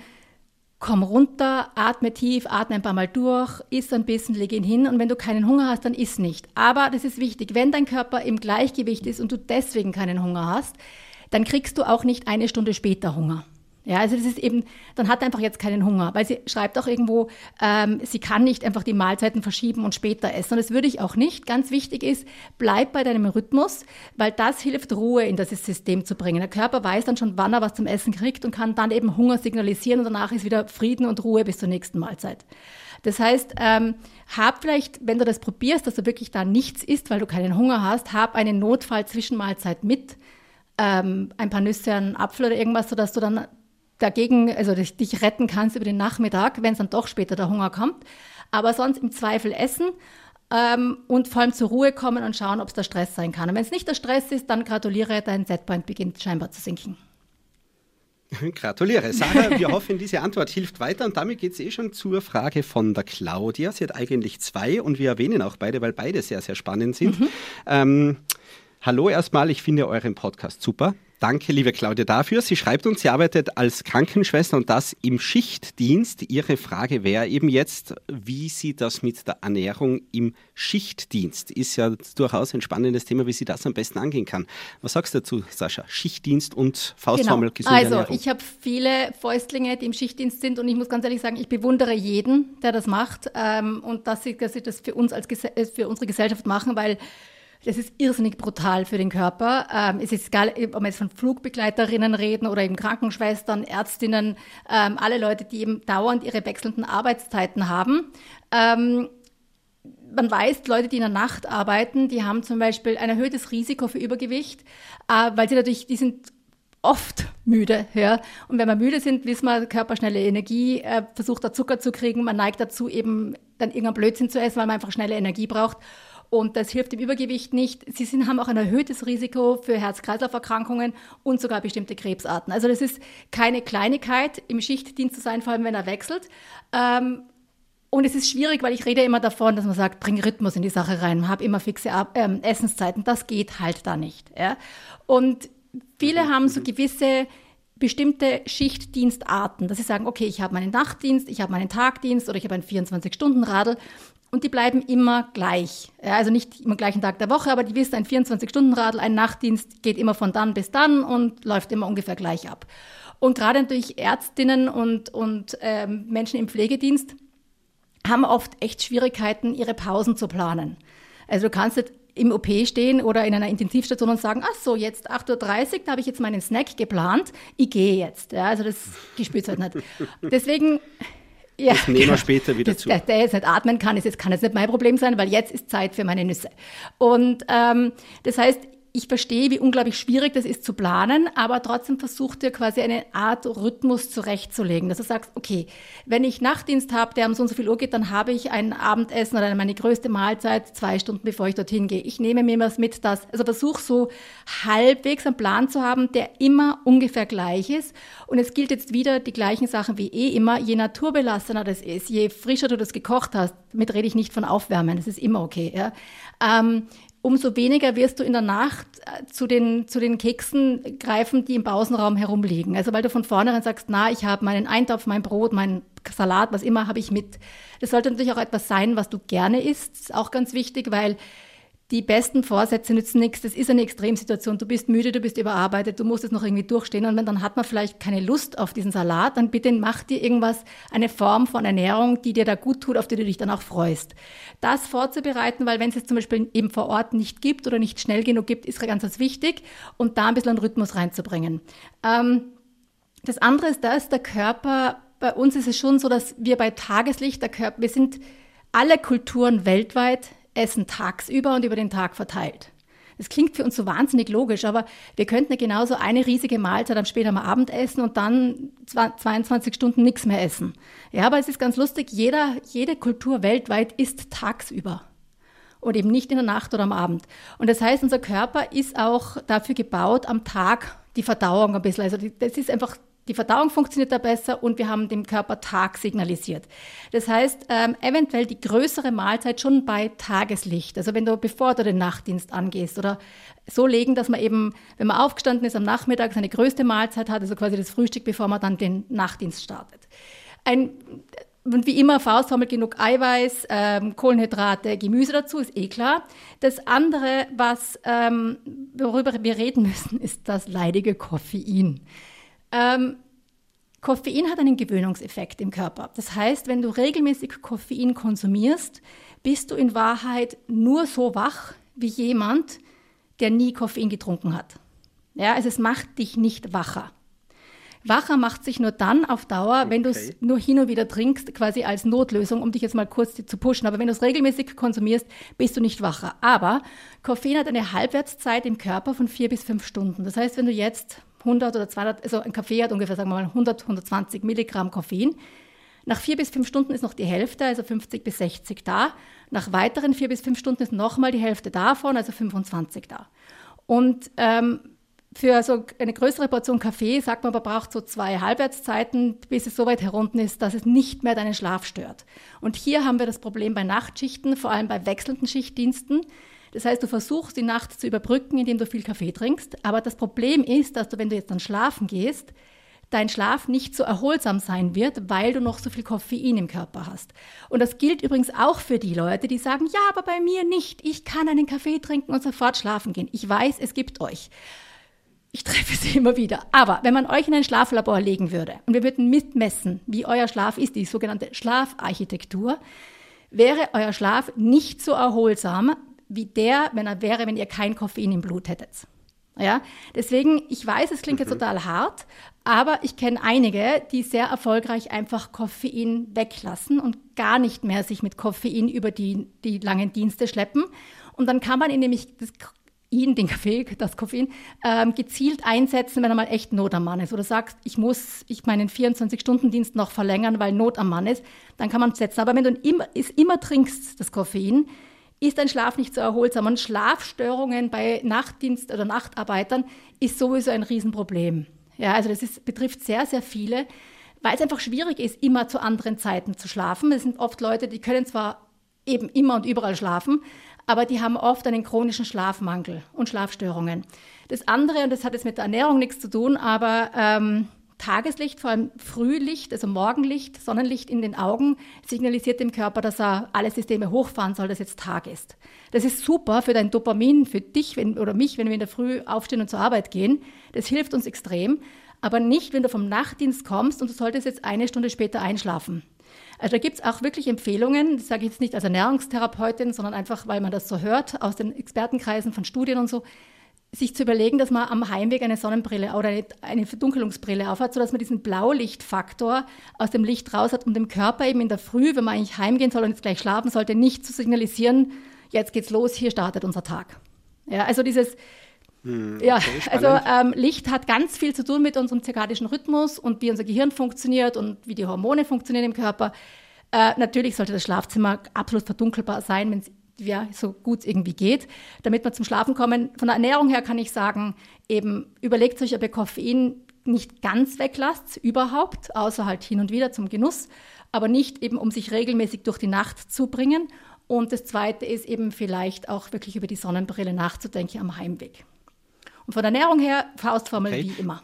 komm runter, atme tief, atme ein paar Mal durch, iss ein bisschen, leg ihn hin und wenn du keinen Hunger hast, dann iss nicht. Aber das ist wichtig, wenn dein Körper im Gleichgewicht ist und du deswegen keinen Hunger hast, dann kriegst du auch nicht eine Stunde später Hunger. Ja, also das ist eben, dann hat er einfach jetzt keinen Hunger, weil sie schreibt auch irgendwo, ähm, sie kann nicht einfach die Mahlzeiten verschieben und später essen. Und das würde ich auch nicht. Ganz wichtig ist, bleib bei deinem Rhythmus, weil das hilft, Ruhe in das System zu bringen. Der Körper weiß dann schon, wann er was zum Essen kriegt und kann dann eben Hunger signalisieren und danach ist wieder Frieden und Ruhe bis zur nächsten Mahlzeit. Das heißt, ähm, hab vielleicht, wenn du das probierst, dass du wirklich da nichts isst, weil du keinen Hunger hast, hab eine Notfall-Zwischenmahlzeit mit, ähm, ein paar Nüsse, einen Apfel oder irgendwas, sodass du dann dagegen, also dich, dich retten kannst über den Nachmittag, wenn es dann doch später der Hunger kommt. Aber sonst im Zweifel essen ähm, und vor allem zur Ruhe kommen und schauen, ob es der Stress sein kann. Und wenn es nicht der Stress ist, dann gratuliere, dein Setpoint beginnt scheinbar zu sinken. Gratuliere. Sarah, wir hoffen, diese Antwort hilft weiter. Und damit geht es eh schon zur Frage von der Claudia. Sie hat eigentlich zwei und wir erwähnen auch beide, weil beide sehr, sehr spannend sind. Mhm. Ähm, hallo erstmal, ich finde euren Podcast super. Danke, liebe Claudia, dafür. Sie schreibt uns, sie arbeitet als Krankenschwester und das im Schichtdienst. Ihre Frage wäre eben jetzt, wie sie das mit der Ernährung im Schichtdienst ist ja durchaus ein spannendes Thema, wie sie das am besten angehen kann. Was sagst du dazu, Sascha? Schichtdienst und Faustformel genau. gesunde also, Ernährung. Also, ich habe viele Fäustlinge, die im Schichtdienst sind und ich muss ganz ehrlich sagen, ich bewundere jeden, der das macht ähm, und dass sie, dass sie das für uns als für unsere Gesellschaft machen, weil das ist irrsinnig brutal für den Körper. Ähm, es ist egal, ob wir jetzt von Flugbegleiterinnen reden oder eben Krankenschwestern, Ärztinnen, ähm, alle Leute, die eben dauernd ihre wechselnden Arbeitszeiten haben. Ähm, man weiß, Leute, die in der Nacht arbeiten, die haben zum Beispiel ein erhöhtes Risiko für Übergewicht, äh, weil sie natürlich, die sind oft müde. Ja. Und wenn wir müde sind, wissen wir, Körper schnelle Energie, äh, versucht da Zucker zu kriegen. Man neigt dazu, eben dann irgendein Blödsinn zu essen, weil man einfach schnelle Energie braucht. Und das hilft dem Übergewicht nicht. Sie sind, haben auch ein erhöhtes Risiko für Herz-Kreislauf-Erkrankungen und sogar bestimmte Krebsarten. Also das ist keine Kleinigkeit, im Schichtdienst zu sein, vor allem wenn er wechselt. Ähm, und es ist schwierig, weil ich rede immer davon, dass man sagt, bring Rhythmus in die Sache rein, hab immer fixe ähm, Essenszeiten. Das geht halt da nicht. Ja? Und viele haben so gewisse bestimmte Schichtdienstarten, dass sie sagen, okay, ich habe meinen Nachtdienst, ich habe meinen Tagdienst oder ich habe einen 24-Stunden-Radl und die bleiben immer gleich. Ja, also nicht immer gleichen Tag der Woche, aber die wissen, ein 24-Stunden-Radl, ein Nachtdienst geht immer von dann bis dann und läuft immer ungefähr gleich ab. Und gerade natürlich Ärztinnen und, und ähm, Menschen im Pflegedienst haben oft echt Schwierigkeiten, ihre Pausen zu planen. Also du kannst nicht im OP stehen oder in einer Intensivstation und sagen, ach so, jetzt 8.30 Uhr, da habe ich jetzt meinen Snack geplant, ich gehe jetzt. Ja, also das gespürt halt nicht. Deswegen ja, das nehmen wir später wieder das, zu. Der, der, jetzt nicht atmen kann, ist, jetzt kann jetzt nicht mein Problem sein, weil jetzt ist Zeit für meine Nüsse. Und ähm, das heißt, ich verstehe, wie unglaublich schwierig das ist zu planen, aber trotzdem versucht ihr quasi eine Art Rhythmus zurechtzulegen, dass du sagst, okay, wenn ich Nachtdienst habe, der um so und so viel Uhr geht, dann habe ich ein Abendessen oder meine größte Mahlzeit zwei Stunden bevor ich dorthin gehe. Ich nehme mir was mit, das, also versuch so halbwegs einen Plan zu haben, der immer ungefähr gleich ist. Und es gilt jetzt wieder die gleichen Sachen wie eh immer, je naturbelassener das ist, je frischer du das gekocht hast, damit rede ich nicht von Aufwärmen, das ist immer okay, ja. Ähm, umso weniger wirst du in der Nacht äh, zu den, zu den Keksen greifen, die im Pausenraum herumliegen. Also weil du von vornherein sagst, na, ich habe meinen Eintopf, mein Brot, mein Salat, was immer habe ich mit. Das sollte natürlich auch etwas sein, was du gerne isst. Ist auch ganz wichtig, weil die besten Vorsätze nützen nichts. Das ist eine Extremsituation. Du bist müde, du bist überarbeitet, du musst es noch irgendwie durchstehen. Und wenn dann hat man vielleicht keine Lust auf diesen Salat, dann bitte mach dir irgendwas, eine Form von Ernährung, die dir da gut tut, auf die du dich dann auch freust. Das vorzubereiten, weil wenn es jetzt zum Beispiel eben vor Ort nicht gibt oder nicht schnell genug gibt, ist ganz, ganz wichtig. Und da ein bisschen einen Rhythmus reinzubringen. Ähm, das andere ist das, der Körper, bei uns ist es schon so, dass wir bei Tageslicht, der Körper, wir sind alle Kulturen weltweit essen tagsüber und über den Tag verteilt. Das klingt für uns so wahnsinnig logisch, aber wir könnten ja genauso eine riesige Mahlzeit am späten Abend essen und dann 22 Stunden nichts mehr essen. Ja, aber es ist ganz lustig, jeder, jede Kultur weltweit isst tagsüber und eben nicht in der Nacht oder am Abend. Und das heißt, unser Körper ist auch dafür gebaut, am Tag die Verdauung ein bisschen. Also das ist einfach die Verdauung funktioniert da besser und wir haben dem Körper Tag signalisiert. Das heißt, ähm, eventuell die größere Mahlzeit schon bei Tageslicht. Also wenn du, bevor du den Nachtdienst angehst oder so legen, dass man eben, wenn man aufgestanden ist am Nachmittag, seine größte Mahlzeit hat, also quasi das Frühstück, bevor man dann den Nachtdienst startet. Ein, und wie immer, Faustformel genug Eiweiß, ähm, Kohlenhydrate, Gemüse dazu, ist eh klar. Das andere, was, ähm, worüber wir reden müssen, ist das leidige Koffein. Ähm, Koffein hat einen Gewöhnungseffekt im Körper. Das heißt, wenn du regelmäßig Koffein konsumierst, bist du in Wahrheit nur so wach wie jemand, der nie Koffein getrunken hat. Ja, also es macht dich nicht wacher. Wacher macht sich nur dann auf Dauer, okay. wenn du es nur hin und wieder trinkst, quasi als Notlösung, um dich jetzt mal kurz zu pushen. Aber wenn du es regelmäßig konsumierst, bist du nicht wacher. Aber Koffein hat eine Halbwertszeit im Körper von vier bis fünf Stunden. Das heißt, wenn du jetzt 100 oder 200, also ein Kaffee hat ungefähr, sagen wir mal, 100, 120 Milligramm Koffein. Nach vier bis fünf Stunden ist noch die Hälfte, also 50 bis 60 da. Nach weiteren vier bis fünf Stunden ist nochmal die Hälfte davon, also 25 da. Und ähm, für so eine größere Portion Kaffee sagt man, man braucht so zwei Halbwertszeiten, bis es so weit herunter ist, dass es nicht mehr deinen Schlaf stört. Und hier haben wir das Problem bei Nachtschichten, vor allem bei wechselnden Schichtdiensten. Das heißt, du versuchst die Nacht zu überbrücken, indem du viel Kaffee trinkst. Aber das Problem ist, dass du, wenn du jetzt dann schlafen gehst, dein Schlaf nicht so erholsam sein wird, weil du noch so viel Koffein im Körper hast. Und das gilt übrigens auch für die Leute, die sagen, ja, aber bei mir nicht. Ich kann einen Kaffee trinken und sofort schlafen gehen. Ich weiß, es gibt euch. Ich treffe sie immer wieder. Aber wenn man euch in ein Schlaflabor legen würde und wir würden mitmessen, wie euer Schlaf ist, die sogenannte Schlafarchitektur, wäre euer Schlaf nicht so erholsam, wie der, wenn er wäre, wenn ihr kein Koffein im Blut hättet. Ja, deswegen, ich weiß, es klingt jetzt mhm. total hart, aber ich kenne einige, die sehr erfolgreich einfach Koffein weglassen und gar nicht mehr sich mit Koffein über die, die langen Dienste schleppen. Und dann kann man ihn nämlich das ihn, den Kaffee, das Koffein, ähm, gezielt einsetzen, wenn er mal echt Not am Mann ist. Oder sagt, ich muss ich meinen 24-Stunden-Dienst noch verlängern, weil Not am Mann ist, dann kann man es setzen. Aber wenn du immer, es immer trinkst, das Koffein, ist dein Schlaf nicht so erholsam. Und Schlafstörungen bei Nachtdienst- oder Nachtarbeitern ist sowieso ein Riesenproblem. Ja, also das ist, betrifft sehr, sehr viele, weil es einfach schwierig ist, immer zu anderen Zeiten zu schlafen. Es sind oft Leute, die können zwar eben immer und überall schlafen, aber die haben oft einen chronischen Schlafmangel und Schlafstörungen. Das andere, und das hat jetzt mit der Ernährung nichts zu tun, aber ähm, Tageslicht, vor allem Frühlicht, also Morgenlicht, Sonnenlicht in den Augen, signalisiert dem Körper, dass er alle Systeme hochfahren soll, dass jetzt Tag ist. Das ist super für dein Dopamin, für dich wenn, oder mich, wenn wir in der Früh aufstehen und zur Arbeit gehen. Das hilft uns extrem, aber nicht, wenn du vom Nachtdienst kommst und du solltest jetzt eine Stunde später einschlafen. Also da gibt es auch wirklich Empfehlungen, das sage ich jetzt nicht als Ernährungstherapeutin, sondern einfach, weil man das so hört aus den Expertenkreisen von Studien und so, sich zu überlegen, dass man am Heimweg eine Sonnenbrille oder eine, eine Verdunkelungsbrille aufhat, sodass man diesen Blaulichtfaktor aus dem Licht raus hat, um dem Körper eben in der Früh, wenn man eigentlich heimgehen soll und jetzt gleich schlafen sollte, nicht zu signalisieren, jetzt geht's los, hier startet unser Tag. Ja, also dieses, hm, okay, ja, also ähm, Licht hat ganz viel zu tun mit unserem zirkadischen Rhythmus und wie unser Gehirn funktioniert und wie die Hormone funktionieren im Körper. Äh, natürlich sollte das Schlafzimmer absolut verdunkelbar sein, wenn es ja, so gut es irgendwie geht, damit wir zum Schlafen kommen. Von der Ernährung her kann ich sagen, eben überlegt euch, ob ihr Koffein nicht ganz weglasst, überhaupt, außer halt hin und wieder zum Genuss, aber nicht eben, um sich regelmäßig durch die Nacht zu bringen. Und das Zweite ist eben vielleicht auch wirklich über die Sonnenbrille nachzudenken am Heimweg. Und von der Ernährung her, Faustformel okay. wie immer.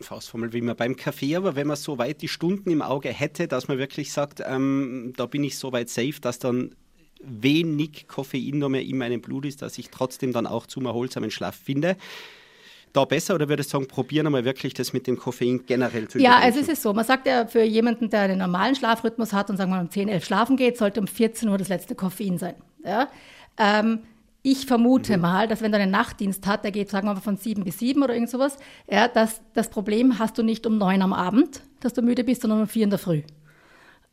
Faustformel wie immer beim Kaffee, aber wenn man so weit die Stunden im Auge hätte, dass man wirklich sagt, ähm, da bin ich so weit safe, dass dann wenig Koffein noch mehr in meinem Blut ist, dass ich trotzdem dann auch zum erholsamen Schlaf finde. Da besser oder würdest du sagen, probieren wir wirklich das mit dem Koffein generell zu Ja, also es ist so. Man sagt ja, für jemanden, der einen normalen Schlafrhythmus hat und sagen wir um 10, 11 schlafen geht, sollte um 14 Uhr das letzte Koffein sein. Ja? Ähm, ich vermute mhm. mal, dass wenn du einen Nachtdienst hast, der geht, sagen wir mal, von sieben bis sieben oder irgend sowas, ja, dass das Problem hast du nicht um neun am Abend, dass du müde bist, sondern um vier in der Früh.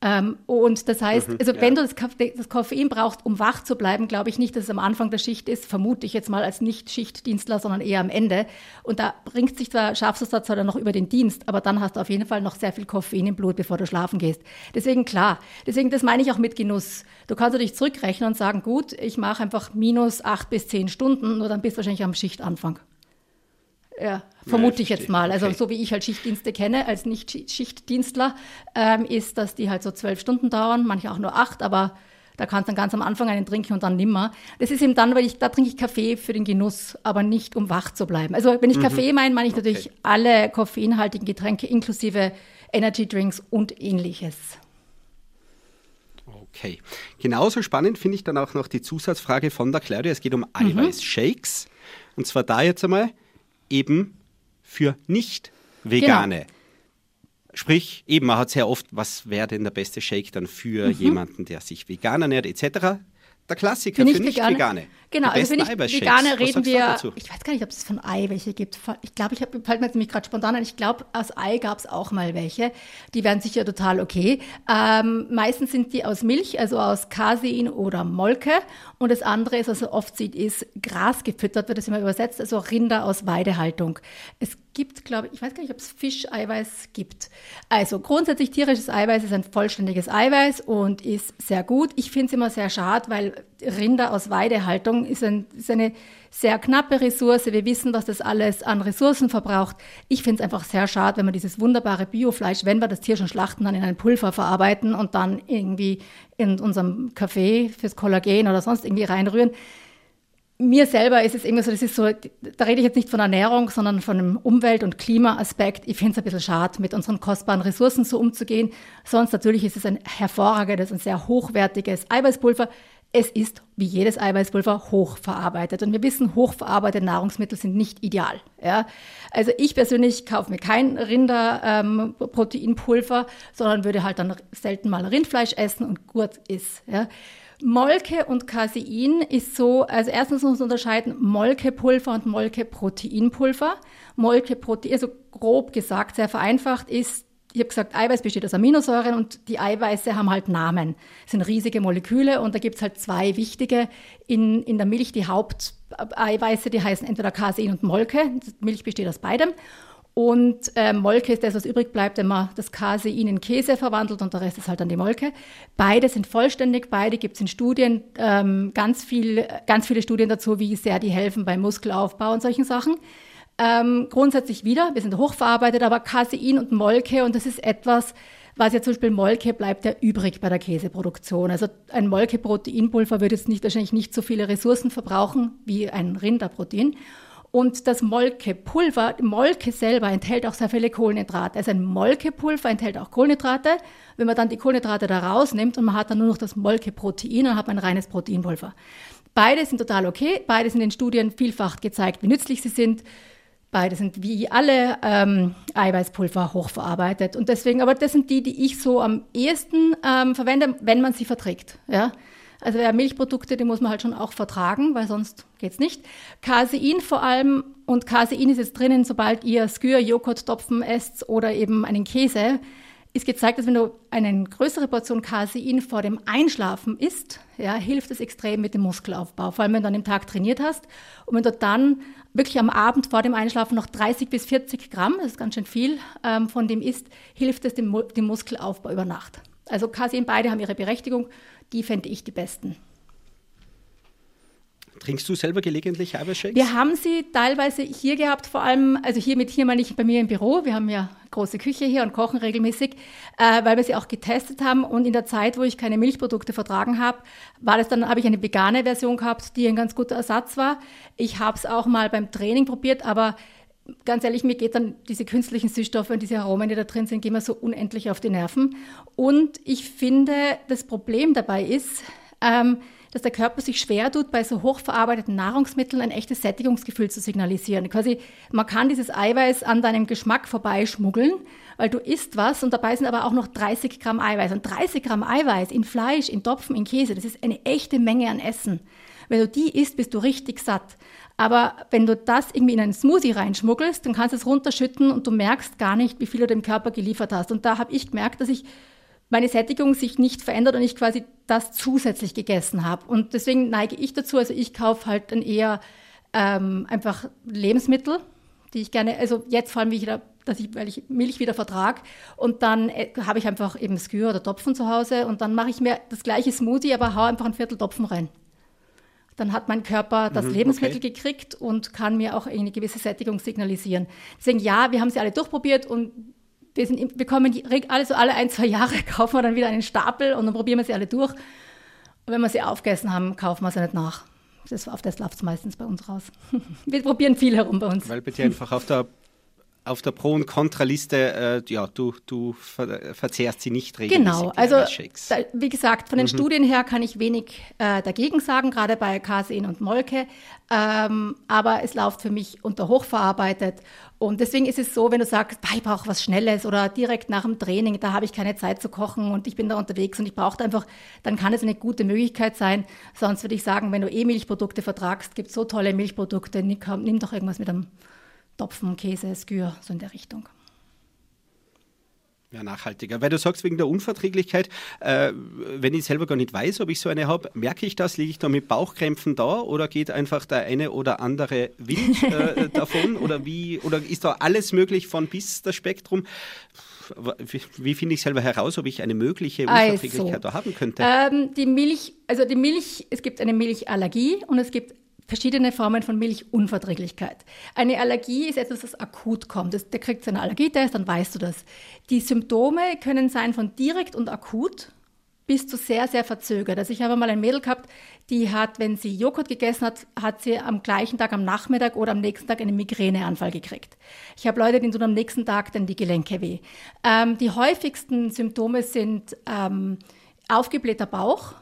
Ähm, und das heißt, mhm, also ja. wenn du das, das, Koffein brauchst, um wach zu bleiben, glaube ich nicht, dass es am Anfang der Schicht ist, vermute ich jetzt mal als Nicht-Schichtdienstler, sondern eher am Ende. Und da bringt sich zwar, schaffst du es zwar dann noch über den Dienst, aber dann hast du auf jeden Fall noch sehr viel Koffein im Blut, bevor du schlafen gehst. Deswegen klar, deswegen das meine ich auch mit Genuss. Du kannst dich zurückrechnen und sagen, gut, ich mache einfach minus acht bis zehn Stunden, nur dann bist du wahrscheinlich am Schichtanfang. Ja, vermute ich jetzt mal. Also okay. so wie ich halt Schichtdienste kenne als Nicht-Schichtdienstler, ähm, ist, dass die halt so zwölf Stunden dauern, manche auch nur acht, aber da kannst du dann ganz am Anfang einen trinken und dann nimmer. Das ist eben dann, weil ich, da trinke ich Kaffee für den Genuss, aber nicht um wach zu bleiben. Also wenn ich mhm. Kaffee meine, meine ich okay. natürlich alle koffeinhaltigen Getränke inklusive Energy Drinks und ähnliches. Okay. Genauso spannend finde ich dann auch noch die Zusatzfrage von der Claudia. Es geht um Eiweißshakes. Mhm. Und zwar da jetzt einmal, eben für nicht vegane. Genau. Sprich, eben, man hat sehr oft, was wäre denn der beste Shake dann für mhm. jemanden, der sich vegan ernährt, etc der Klassiker für, für Nicht-Vegane. Genau, also für Nicht-Vegane reden wir, ich weiß gar nicht, ob es von Ei welche gibt. Ich glaube, ich habe, fällt mir jetzt nämlich gerade spontan an, ich glaube, aus Ei gab es auch mal welche. Die wären sicher total okay. Ähm, meistens sind die aus Milch, also aus Casein oder Molke. Und das andere ist, was man oft sieht, ist Gras gefüttert, wird das immer übersetzt, also Rinder aus Weidehaltung. Es gibt, glaube ich, ich weiß gar nicht, ob es Fischeiweiß gibt. Also grundsätzlich tierisches Eiweiß ist ein vollständiges Eiweiß und ist sehr gut. Ich finde es immer sehr schade, weil Rinder aus Weidehaltung ist, ein, ist eine sehr knappe Ressource. Wir wissen, was das alles an Ressourcen verbraucht. Ich finde es einfach sehr schade, wenn wir dieses wunderbare Biofleisch, wenn wir das Tier schon schlachten, dann in ein Pulver verarbeiten und dann irgendwie in unserem Kaffee fürs Kollagen oder sonst irgendwie reinrühren mir selber ist es irgendwie so, das ist so, da rede ich jetzt nicht von Ernährung, sondern von einem Umwelt- und Klimaaspekt. Ich finde es ein bisschen schade, mit unseren kostbaren Ressourcen so umzugehen. Sonst natürlich ist es ein hervorragendes und sehr hochwertiges Eiweißpulver. Es ist wie jedes Eiweißpulver hochverarbeitet. Und wir wissen, hochverarbeitete Nahrungsmittel sind nicht ideal. Ja? Also ich persönlich kaufe mir kein Rinderproteinpulver, ähm, sondern würde halt dann selten mal Rindfleisch essen und gut ist. Ja? Molke und Casein ist so, also erstens muss man unterscheiden Molkepulver und Molkeproteinpulver. Molkeprotein, also grob gesagt, sehr vereinfacht ist, ich habe gesagt, Eiweiß besteht aus Aminosäuren und die Eiweiße haben halt Namen. Das sind riesige Moleküle und da gibt es halt zwei wichtige in, in der Milch. Die Haupteiweiße, die heißen entweder Casein und Molke. Milch besteht aus beidem. Und äh, Molke ist das, was übrig bleibt, wenn man das Casein in Käse verwandelt und der Rest ist halt dann die Molke. Beide sind vollständig, beide gibt es in Studien, ähm, ganz, viel, ganz viele Studien dazu, wie sehr die helfen beim Muskelaufbau und solchen Sachen. Ähm, grundsätzlich wieder, wir sind hochverarbeitet, aber Casein und Molke und das ist etwas, was ja zum Beispiel Molke bleibt ja übrig bei der Käseproduktion. Also ein Molke-Proteinpulver würde jetzt nicht, wahrscheinlich nicht so viele Ressourcen verbrauchen wie ein Rinderprotein. Und das Molkepulver, Molke selber enthält auch sehr viele Kohlenhydrate. Also ein Molkepulver enthält auch Kohlenhydrate. Wenn man dann die Kohlenhydrate da rausnimmt und man hat dann nur noch das Molkeprotein, dann hat man ein reines Proteinpulver. Beide sind total okay. Beide sind in Studien vielfach gezeigt, wie nützlich sie sind. Beide sind wie alle ähm, Eiweißpulver hochverarbeitet. Und deswegen, aber das sind die, die ich so am ehesten ähm, verwende, wenn man sie verträgt. Ja? Also ja, Milchprodukte, die muss man halt schon auch vertragen, weil sonst geht's nicht. Casein vor allem, und Casein ist jetzt drinnen, sobald ihr Skür, Joghurt, Topfen esst oder eben einen Käse, ist gezeigt, dass wenn du eine größere Portion Casein vor dem Einschlafen isst, ja, hilft es extrem mit dem Muskelaufbau, vor allem wenn du an dem Tag trainiert hast. Und wenn du dann wirklich am Abend vor dem Einschlafen noch 30 bis 40 Gramm, das ist ganz schön viel, ähm, von dem isst, hilft es dem, dem Muskelaufbau über Nacht. Also Casein, beide haben ihre Berechtigung die fände ich die besten. Trinkst du selber gelegentlich Eiweißshakes? Wir haben sie teilweise hier gehabt, vor allem, also hier mit hier mal nicht bei mir im Büro. Wir haben ja große Küche hier und kochen regelmäßig, äh, weil wir sie auch getestet haben. Und in der Zeit, wo ich keine Milchprodukte vertragen habe, war das dann, habe ich eine vegane Version gehabt, die ein ganz guter Ersatz war. Ich habe es auch mal beim Training probiert, aber ganz ehrlich, mir geht dann diese künstlichen Süßstoffe und diese Aromen, die da drin sind, gehen mir so unendlich auf die Nerven. Und ich finde, das Problem dabei ist, ähm, dass der Körper sich schwer tut, bei so hochverarbeiteten Nahrungsmitteln ein echtes Sättigungsgefühl zu signalisieren. Quasi, man kann dieses Eiweiß an deinem Geschmack vorbeischmuggeln, weil du isst was und dabei sind aber auch noch 30 Gramm Eiweiß. Und 30 Gramm Eiweiß in Fleisch, in Topfen, in Käse, das ist eine echte Menge an Essen. Wenn du die isst, bist du richtig satt. Aber wenn du das irgendwie in einen Smoothie reinschmuggelst, dann kannst du es runterschütten und du merkst gar nicht, wie viel du dem Körper geliefert hast. Und da habe ich gemerkt, dass ich meine Sättigung sich nicht verändert und ich quasi das zusätzlich gegessen habe. Und deswegen neige ich dazu, also ich kaufe halt dann eher ähm, einfach Lebensmittel, die ich gerne, also jetzt vor allem, wie ich da, dass ich, weil ich Milch wieder vertrage und dann äh, habe ich einfach eben Skür oder Topfen zu Hause und dann mache ich mir das gleiche Smoothie, aber hau einfach ein Viertel Topfen rein dann hat mein Körper das mhm, Lebensmittel okay. gekriegt und kann mir auch eine gewisse Sättigung signalisieren. Deswegen ja, wir haben sie alle durchprobiert und wir, sind, wir kommen alle so alle ein, zwei Jahre, kaufen wir dann wieder einen Stapel und dann probieren wir sie alle durch. Und wenn wir sie aufgegessen haben, kaufen wir sie nicht nach. Das, auf das läuft es meistens bei uns raus. wir probieren viel herum bei uns. Weil bei dir einfach auf der auf der Pro- und Kontraliste, äh, ja, du, du ver verzehrst sie nicht regelmäßig. Genau, also da, wie gesagt, von den mhm. Studien her kann ich wenig äh, dagegen sagen, gerade bei Casein und Molke, ähm, aber es läuft für mich unter hochverarbeitet und deswegen ist es so, wenn du sagst, ich brauche was Schnelles oder direkt nach dem Training, da habe ich keine Zeit zu kochen und ich bin da unterwegs und ich brauche einfach, dann kann es eine gute Möglichkeit sein. Sonst würde ich sagen, wenn du eh Milchprodukte vertragst, gibt es so tolle Milchprodukte, nimm, nimm doch irgendwas mit einem Topfen, Käse, Skür, so in der Richtung. Ja, nachhaltiger. Weil du sagst, wegen der Unverträglichkeit, äh, wenn ich selber gar nicht weiß, ob ich so eine habe, merke ich das? Liege ich da mit Bauchkrämpfen da oder geht einfach der eine oder andere Wind äh, davon? Oder wie, oder ist da alles möglich von bis das Spektrum? Wie, wie finde ich selber heraus, ob ich eine mögliche Unverträglichkeit also, da haben könnte? Ähm, die Milch, also die Milch, es gibt eine Milchallergie und es gibt verschiedene Formen von Milchunverträglichkeit. Eine Allergie ist etwas, das akut kommt. Das, der kriegt seinen Allergietest, dann weißt du das. Die Symptome können sein von direkt und akut bis zu sehr, sehr verzögert. Also ich habe mal ein Mädel gehabt, die hat, wenn sie Joghurt gegessen hat, hat sie am gleichen Tag am Nachmittag oder am nächsten Tag einen Migräneanfall gekriegt. Ich habe Leute, denen tun am nächsten Tag dann die Gelenke weh. Ähm, die häufigsten Symptome sind ähm, aufgeblähter Bauch,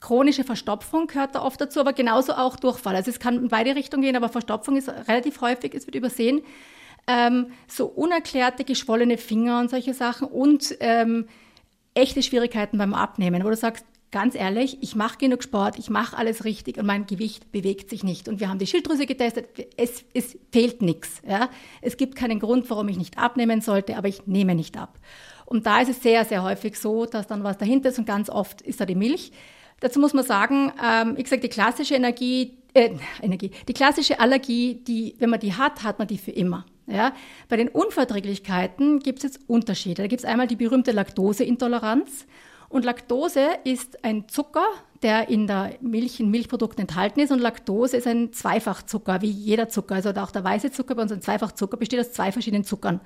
Chronische Verstopfung gehört da oft dazu, aber genauso auch Durchfall. Also es kann in beide Richtungen gehen, aber Verstopfung ist relativ häufig, es wird übersehen. Ähm, so unerklärte geschwollene Finger und solche Sachen und ähm, echte Schwierigkeiten beim Abnehmen, wo du sagst, ganz ehrlich, ich mache genug Sport, ich mache alles richtig und mein Gewicht bewegt sich nicht. Und wir haben die Schilddrüse getestet, es, es fehlt nichts. Ja? Es gibt keinen Grund, warum ich nicht abnehmen sollte, aber ich nehme nicht ab. Und da ist es sehr, sehr häufig so, dass dann was dahinter ist und ganz oft ist da die Milch. Dazu muss man sagen, ähm, ich sage, die klassische Energie, äh, Energie, die klassische Allergie, die, wenn man die hat, hat man die für immer. Ja? Bei den Unverträglichkeiten gibt es jetzt Unterschiede. Da gibt es einmal die berühmte Laktoseintoleranz. Und Laktose ist ein Zucker, der in der Milch, in Milchprodukten enthalten ist. Und Laktose ist ein Zweifachzucker, wie jeder Zucker. Also auch der weiße Zucker bei uns ein Zweifachzucker besteht aus zwei verschiedenen Zuckern.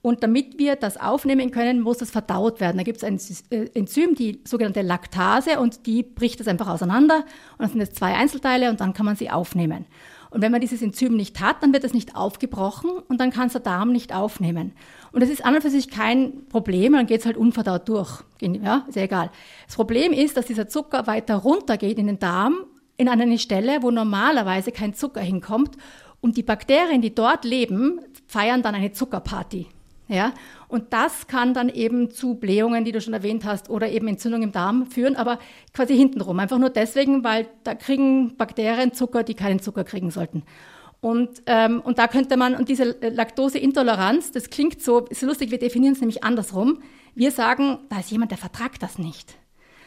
Und damit wir das aufnehmen können, muss das verdaut werden. Da gibt es ein äh, Enzym, die sogenannte Laktase, und die bricht das einfach auseinander. Und dann sind es zwei Einzelteile und dann kann man sie aufnehmen. Und wenn man dieses Enzym nicht hat, dann wird es nicht aufgebrochen und dann kann es der Darm nicht aufnehmen. Und das ist an und für sich kein Problem, dann geht es halt unverdaut durch. Ja, ist ja egal. Das Problem ist, dass dieser Zucker weiter runtergeht in den Darm, in eine Stelle, wo normalerweise kein Zucker hinkommt. Und die Bakterien, die dort leben, feiern dann eine Zuckerparty. Ja, und das kann dann eben zu Blähungen, die du schon erwähnt hast, oder eben Entzündung im Darm führen, aber quasi hintenrum. Einfach nur deswegen, weil da kriegen Bakterien Zucker, die keinen Zucker kriegen sollten. Und, ähm, und da könnte man, und diese Laktoseintoleranz, das klingt so, ist lustig, wir definieren es nämlich andersrum. Wir sagen, da ist jemand, der vertragt das nicht.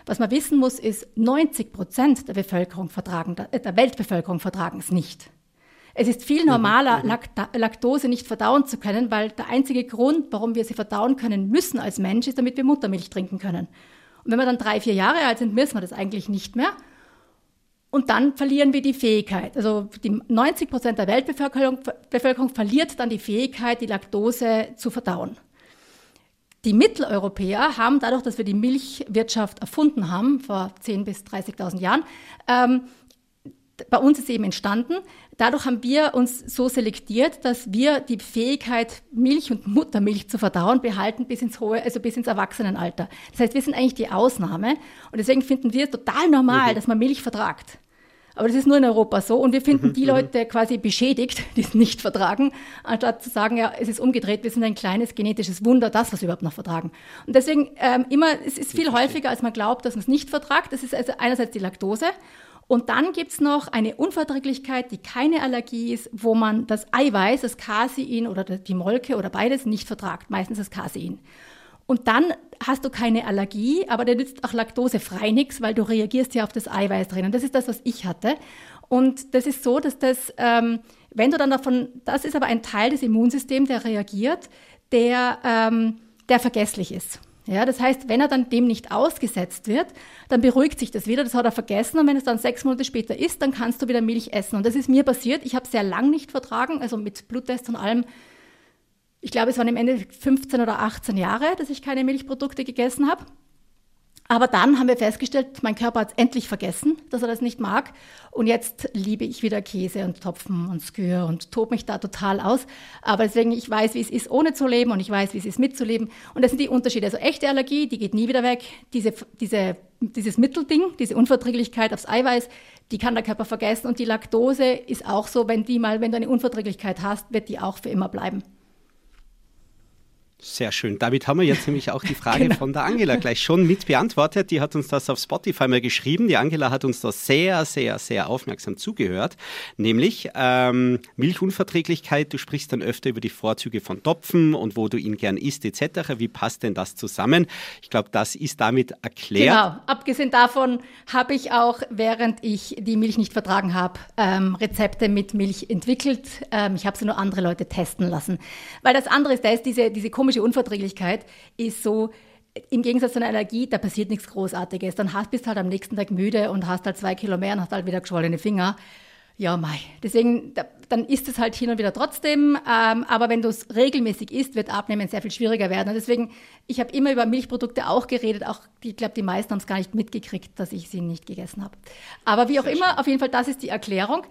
Was man wissen muss, ist, 90 Prozent der Bevölkerung vertragen, der Weltbevölkerung vertragen es nicht. Es ist viel normaler, mhm. Laktose nicht verdauen zu können, weil der einzige Grund, warum wir sie verdauen können müssen als Mensch, ist, damit wir Muttermilch trinken können. Und wenn wir dann drei, vier Jahre alt sind, müssen wir das eigentlich nicht mehr. Und dann verlieren wir die Fähigkeit. Also die 90 Prozent der Weltbevölkerung Bevölkerung verliert dann die Fähigkeit, die Laktose zu verdauen. Die Mitteleuropäer haben dadurch, dass wir die Milchwirtschaft erfunden haben, vor 10.000 bis 30.000 Jahren, ähm, bei uns ist eben entstanden. Dadurch haben wir uns so selektiert, dass wir die Fähigkeit, Milch und Muttermilch zu verdauen, behalten bis ins hohe, also bis ins Erwachsenenalter. Das heißt, wir sind eigentlich die Ausnahme. Und deswegen finden wir es total normal, mhm. dass man Milch vertragt. Aber das ist nur in Europa so. Und wir finden mhm, die mhm. Leute quasi beschädigt, die es nicht vertragen, anstatt zu sagen, ja, es ist umgedreht, wir sind ein kleines genetisches Wunder, das, was wir überhaupt noch vertragen. Und deswegen ähm, immer, es ist viel häufiger, als man glaubt, dass man es nicht vertragt. Das ist also einerseits die Laktose und dann gibt's noch eine Unverträglichkeit, die keine Allergie ist, wo man das Eiweiß, das Casein oder die Molke oder beides nicht vertragt, meistens das Casein. Und dann hast du keine Allergie, aber der nützt auch laktosefrei nichts, weil du reagierst ja auf das Eiweiß drin. Und das ist das, was ich hatte. Und das ist so, dass das, ähm, wenn du dann davon, das ist aber ein Teil des Immunsystems, der reagiert, der, ähm, der vergesslich ist. Ja, das heißt, wenn er dann dem nicht ausgesetzt wird, dann beruhigt sich das wieder, das hat er vergessen und wenn es dann sechs Monate später ist, dann kannst du wieder Milch essen. Und das ist mir passiert. Ich habe sehr lang nicht vertragen, also mit Bluttest und allem. Ich glaube, es waren im Ende 15 oder 18 Jahre, dass ich keine Milchprodukte gegessen habe. Aber dann haben wir festgestellt, mein Körper hat es endlich vergessen, dass er das nicht mag. Und jetzt liebe ich wieder Käse und Topfen und Skür und tobe mich da total aus. Aber deswegen, ich weiß, wie es ist, ohne zu leben und ich weiß, wie es ist, mitzuleben. Und das sind die Unterschiede. Also echte Allergie, die geht nie wieder weg. Diese, diese, dieses Mittelding, diese Unverträglichkeit aufs Eiweiß, die kann der Körper vergessen. Und die Laktose ist auch so, wenn die mal, wenn du eine Unverträglichkeit hast, wird die auch für immer bleiben. Sehr schön. Damit haben wir jetzt nämlich auch die Frage genau. von der Angela gleich schon mit beantwortet. Die hat uns das auf Spotify mal geschrieben. Die Angela hat uns da sehr, sehr, sehr aufmerksam zugehört. Nämlich ähm, Milchunverträglichkeit. Du sprichst dann öfter über die Vorzüge von Topfen und wo du ihn gern isst etc. Wie passt denn das zusammen? Ich glaube, das ist damit erklärt. Genau. Abgesehen davon habe ich auch, während ich die Milch nicht vertragen habe, ähm, Rezepte mit Milch entwickelt. Ähm, ich habe sie nur andere Leute testen lassen. Weil das andere ist, da ist diese, diese komische chronische Unverträglichkeit ist so, im Gegensatz zu einer Allergie, da passiert nichts Großartiges. Dann hast, bist halt am nächsten Tag müde und hast halt zwei Kilo mehr und hast halt wieder geschwollene Finger. Ja, mei. Deswegen, da, dann ist es halt hin und wieder trotzdem. Ähm, aber wenn du es regelmäßig isst, wird Abnehmen sehr viel schwieriger werden. Und deswegen, ich habe immer über Milchprodukte auch geredet. Auch, ich glaube, die meisten haben es gar nicht mitgekriegt, dass ich sie nicht gegessen habe. Aber wie auch sehr immer, schön. auf jeden Fall, das ist die Erklärung.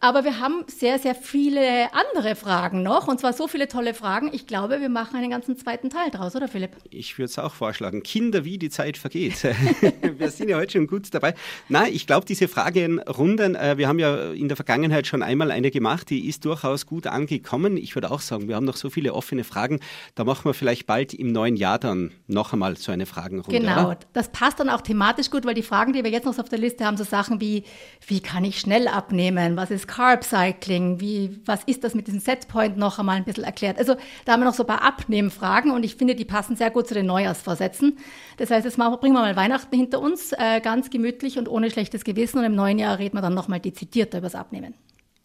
Aber wir haben sehr, sehr viele andere Fragen noch. Und zwar so viele tolle Fragen. Ich glaube, wir machen einen ganzen zweiten Teil draus, oder Philipp? Ich würde es auch vorschlagen. Kinder, wie die Zeit vergeht. wir sind ja heute schon gut dabei. Nein, ich glaube, diese Fragenrunden, äh, wir haben ja in der Vergangenheit schon einmal eine gemacht, die ist durchaus gut angekommen. Ich würde auch sagen, wir haben noch so viele offene Fragen. Da machen wir vielleicht bald im neuen Jahr dann noch einmal so eine Fragenrunde. Genau, oder? das passt dann auch thematisch gut, weil die Fragen, die wir jetzt noch auf der Liste haben, so Sachen wie, wie kann ich schnell abnehmen? Was ist Carb Cycling, wie, was ist das mit diesem Setpoint noch einmal ein bisschen erklärt. Also da haben wir noch so ein paar Abnehmfragen und ich finde, die passen sehr gut zu den Neujahrsvorsätzen. Das heißt, jetzt bringen wir mal Weihnachten hinter uns, äh, ganz gemütlich und ohne schlechtes Gewissen und im neuen Jahr reden wir dann nochmal dezidierter über das Abnehmen.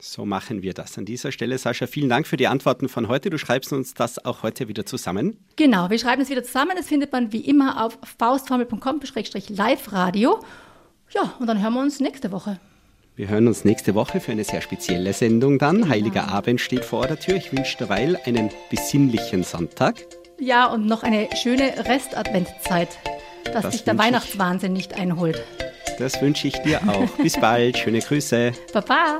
So machen wir das an dieser Stelle. Sascha, vielen Dank für die Antworten von heute. Du schreibst uns das auch heute wieder zusammen. Genau, wir schreiben es wieder zusammen. Das findet man wie immer auf faustformel.com-live-radio. Ja, und dann hören wir uns nächste Woche. Wir hören uns nächste Woche für eine sehr spezielle Sendung dann. Genau. Heiliger Abend steht vor der Tür. Ich wünsche derweil einen besinnlichen Sonntag. Ja, und noch eine schöne Restadventzeit, dass das dich der Weihnachtswahnsinn nicht einholt. Das wünsche ich dir auch. Bis bald. Schöne Grüße. Baba.